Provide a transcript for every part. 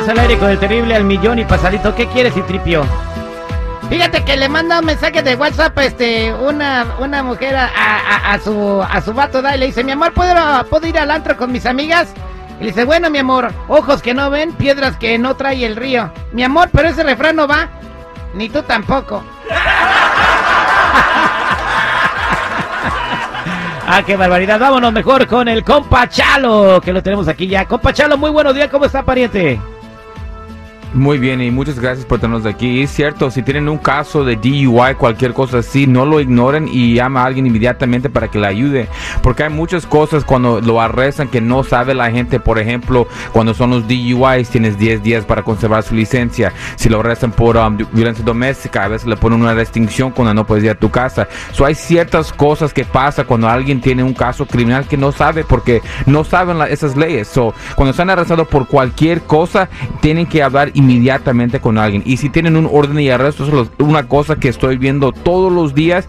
regreso al aire con el terrible al millón y pasadito. ¿Qué quieres, Citripio? Fíjate que le manda un mensaje de WhatsApp este una, una mujer a, a, a su a su vato da y le dice, mi amor, ¿puedo, ¿puedo ir al antro con mis amigas? Y le dice, bueno, mi amor, ojos que no ven, piedras que no trae el río. Mi amor, pero ese refrán no va. Ni tú tampoco. Ah, qué barbaridad. Vámonos mejor con el compa Chalo, que lo tenemos aquí ya. Compa Chalo, muy buenos días. ¿Cómo está, pariente? Muy bien y muchas gracias por tenernos aquí. Es cierto, si tienen un caso de DUI, cualquier cosa así, no lo ignoren y llama a alguien inmediatamente para que le ayude. Porque hay muchas cosas cuando lo arrestan que no sabe la gente. Por ejemplo, cuando son los DUIs, tienes 10 días para conservar su licencia. Si lo arrestan por um, violencia doméstica, a veces le ponen una restricción cuando no puedes ir a tu casa. So, hay ciertas cosas que pasa cuando alguien tiene un caso criminal que no sabe porque no saben la- esas leyes. So, cuando están arrestados por cualquier cosa, tienen que hablar inmediatamente con alguien. Y si tienen un orden de arresto, eso es una cosa que estoy viendo todos los días.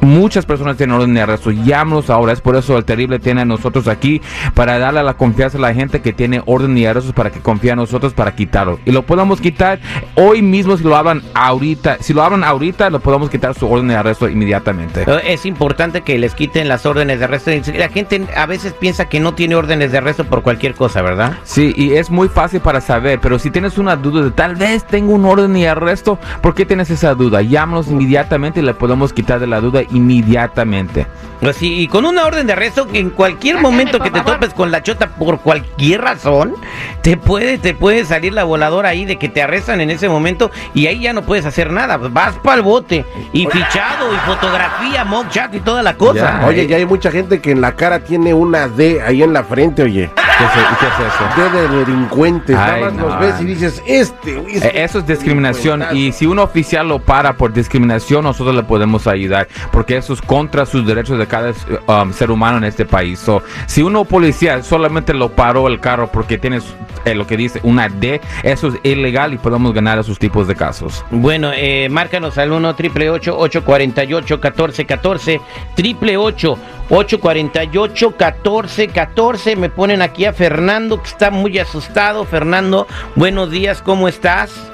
Muchas personas tienen orden de arresto. Llámanos ahora. Es por eso el terrible tiene a nosotros aquí para darle la confianza a la gente que tiene orden de arrestos para que confíe en nosotros para quitarlo. Y lo podemos quitar hoy mismo si lo hablan ahorita. Si lo hablan ahorita, lo podemos quitar su orden de arresto inmediatamente. Eh, Es importante que les quiten las órdenes de arresto. La gente a veces piensa que no tiene órdenes de arresto por cualquier cosa, ¿verdad? Sí, y es muy fácil para saber, pero si tienes una duda de tal vez tengo un orden de arresto, ¿por qué tienes esa duda? Llámanos inmediatamente y le podemos quitar de la duda inmediatamente. Pues sí, y con una orden de arresto, en cualquier momento que te topes con la chota por cualquier razón, te puede, te puede salir la voladora ahí de que te arrestan en ese momento y ahí ya no puedes hacer nada. Vas para el bote y fichado y fotografía, mugshot y toda la cosa. Ya. Oye, ya hay mucha gente que en la cara tiene una D ahí en la frente, oye. ¿Qué es, qué es eso? D de delincuentes. Nada Ay, más no. los ves y dices, este, Eh, Eso es discriminación y si un oficial lo para por discriminación, nosotros le podemos ayudar porque eso es contra sus derechos de cada um, ser humano en este país. So, si uno policía solamente lo paró el carro porque tienes eh, lo que dice una D, eso es ilegal y podemos ganar esos tipos de casos. Bueno, eh, márcanos al 1 triple 848 1414 triple 848 1414 Me ponen aquí a Fernando que está muy asustado. Fernando, buenos días, ¿cómo estás?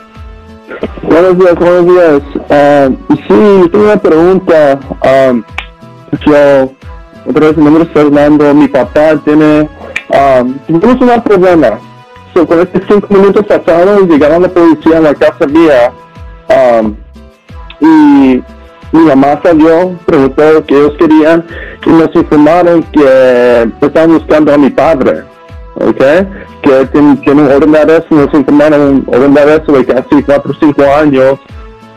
Buenos días, buenos días. Ah, sí, tengo una pregunta. Ah, yo, otra vez mi nombre es Fernando, mi papá tiene, ah, tenemos un problema. Estos cinco minutos pasados llegaron la policía a la casa mía ah, y mi mamá salió, preguntó lo que ellos querían y nos informaron que estaban buscando a mi padre. ¿ok? Que tiene, tiene un orden de arresto, nos informaron un orden de arresto de casi 4 o 5 años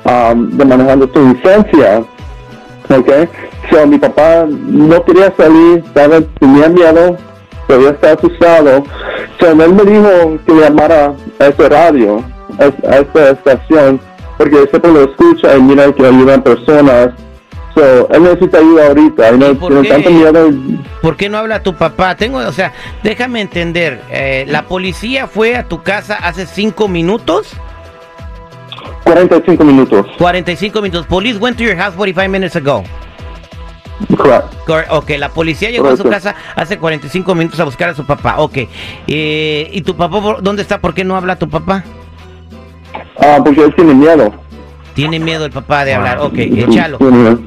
um, de manejando su licencia, ¿ok? So, mi papá no quería salir, estaba, tenía miedo, todavía estaba asustado. So, él me dijo que llamara a ese radio, a, esta estación, porque siempre lo escucha y mira que ayudan personas. So, él necesita ayuda ahorita, y no ¿Y por qué? tanto miedo. ¿Por qué no habla tu papá? Tengo, o sea, déjame entender. eh, ¿La policía fue a tu casa hace cinco minutos? 45 minutos. 45 minutos. Police went to your house 45 minutes ago. Correct. Cor- Ok, la policía llegó a su Correcto. casa hace 45 minutos a buscar a su papá. Ok. Eh, ¿Y tu papá dónde está? ¿Por qué no habla tu papá? Ah, porque él tiene miedo. Tiene miedo el papá de hablar. Ok, échalo.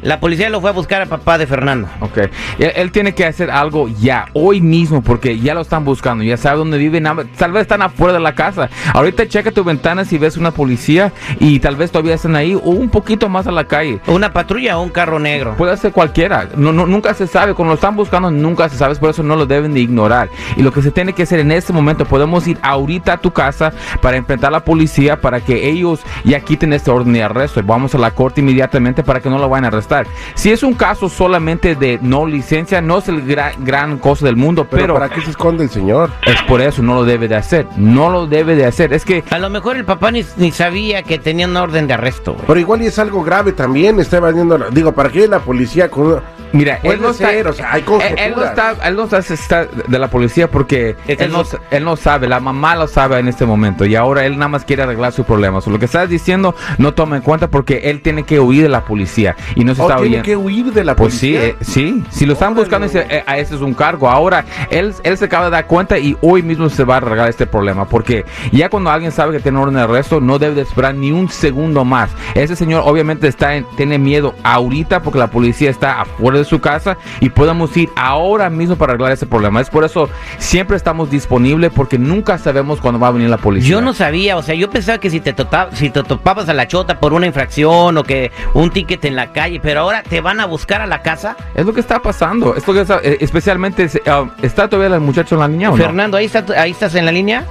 La policía lo fue a buscar al papá de Fernando. Ok. Él, él tiene que hacer algo ya, hoy mismo, porque ya lo están buscando. Ya sabe dónde vive. nada- Tal vez están afuera de la casa. Ahorita checa tu ventana si ves una policía y tal vez todavía están ahí o un poquito más a la calle. ¿Una patrulla o un carro negro? Puede ser cualquiera. No, no, nunca se sabe. Cuando lo están buscando, nunca se sabe. Por eso no lo deben de ignorar. Y lo que se tiene que hacer en este momento, podemos ir ahorita a tu casa para enfrentar a la policía para que ellos ya quiten este orden de arresto. Y vamos a la corte inmediatamente para que no lo vayan a arrestar. Si es un caso solamente de no licencia, no es el gra- gran cosa del mundo, Pero, pero, ¿para qué se esconde el señor? es por eso no lo debe de hacer. No lo debe de hacer. Es que A lo mejor el papá ni, ni sabía que tenía una orden de arresto. güey. Pero igual y es algo grave también, está evadiendo, la- digo, ¿para qué la policía con... Mira, él no está, ser, o sea, hay él, él no está, él no está, está de la policía porque él no, él no sabe, la mamá lo sabe en este momento y ahora él nada más quiere arreglar su problema. So, lo que estás diciendo no toma en cuenta cuenta porque él tiene que huir de la policía y no se O está Oh, tiene que huir de la Pues sí, policía. eh, sí. Si lo están Órale. buscando, dice, eh, a ese es un cargo. Ahora, él, él se acaba de dar cuenta y hoy mismo se va a arreglar este problema. Porque ya cuando alguien sabe que tiene orden de arresto, no debe de esperar ni un segundo más. Ese señor obviamente está en- tiene miedo ahorita porque la policía está afuera de su casa y podemos ir ahora mismo para arreglar ese problema. Es por eso siempre estamos disponibles porque nunca sabemos cuándo va a venir la policía. Yo no sabía, o sea, yo pensaba que si te, tota- si te topabas a la chota por una infracción o que un ticket en la calle, pero ahora te van a buscar a la casa. Es lo que está pasando. Es lo que está- eh, especialmente, ah, ¿está todavía el muchacho en la niña o no? Fernando, ahí, está, ahí estás en la línea.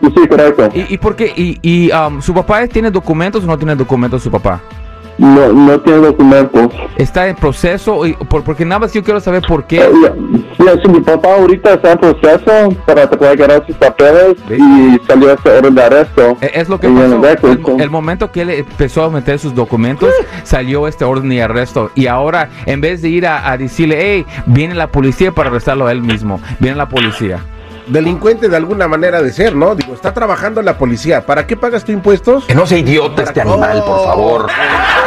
Sí, correcto. ¿Y, y por qué? ¿Y, y, um, su papá tiene documentos o no tiene documentos su papá? No, no tiene documentos. ¿Está en proceso? Y por, porque nada más yo quiero saber por Eh, qué. ya, sí, mi papá ahorita está en proceso para tratar de ganar sus papeles y salió este orden de arresto. Eh, Es lo que pasó. el El, el momento que él empezó a meter sus documentos, salió este orden de arresto. Y ahora, en vez de ir a, a decirle, hey, viene la policía para arrestarlo a él mismo, viene la policía. Delincuente de alguna manera de ser, ¿no? Digo, está trabajando la policía. ¿Para qué pagas tu impuestos? Que no sea idiota este animal, por favor.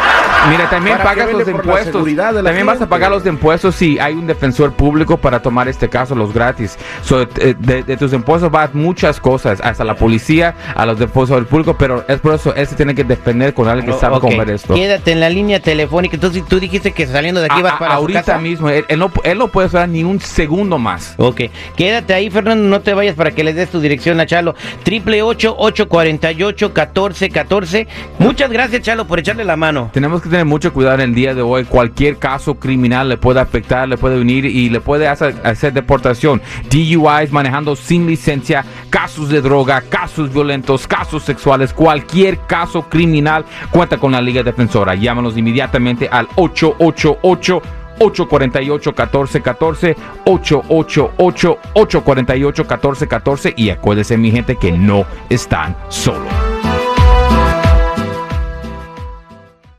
Mira, también pagas los impuestos. de También vas a gente. pagar los impuestos si hay un defensor público para tomar este caso, los gratis. So, eh, de, de tus impuestos va muchas cosas, hasta la policía, a los defensores públicos, pero es por eso él se tiene que defender con alguien que sabe Ok, cómo ver esto. Quédate en la línea telefónica. Entonces tú dijiste que saliendo de aquí A- vas a- para su ahorita casa. mismo, él, él no, él no puede esperar ni un segundo más. Ok, quédate ahí, Fernando, no te vayas para que les des tu dirección a Chalo. Triple ocho ocho cuarenta y ocho catorce catorce. Muchas gracias, Chalo, por echarle la mano. Tenemos que tener mucho cuidado en el día de hoy. Cualquier caso criminal le puede afectar, le puede venir y le puede hacer, hacer deportación. DUIs, manejando sin licencia, casos de droga, casos violentos, casos sexuales, cualquier caso criminal cuenta con la Liga Defensora. Llámanos inmediatamente al 888 848-1414, 888-848-1414 y acuérdense mi gente que no están solos.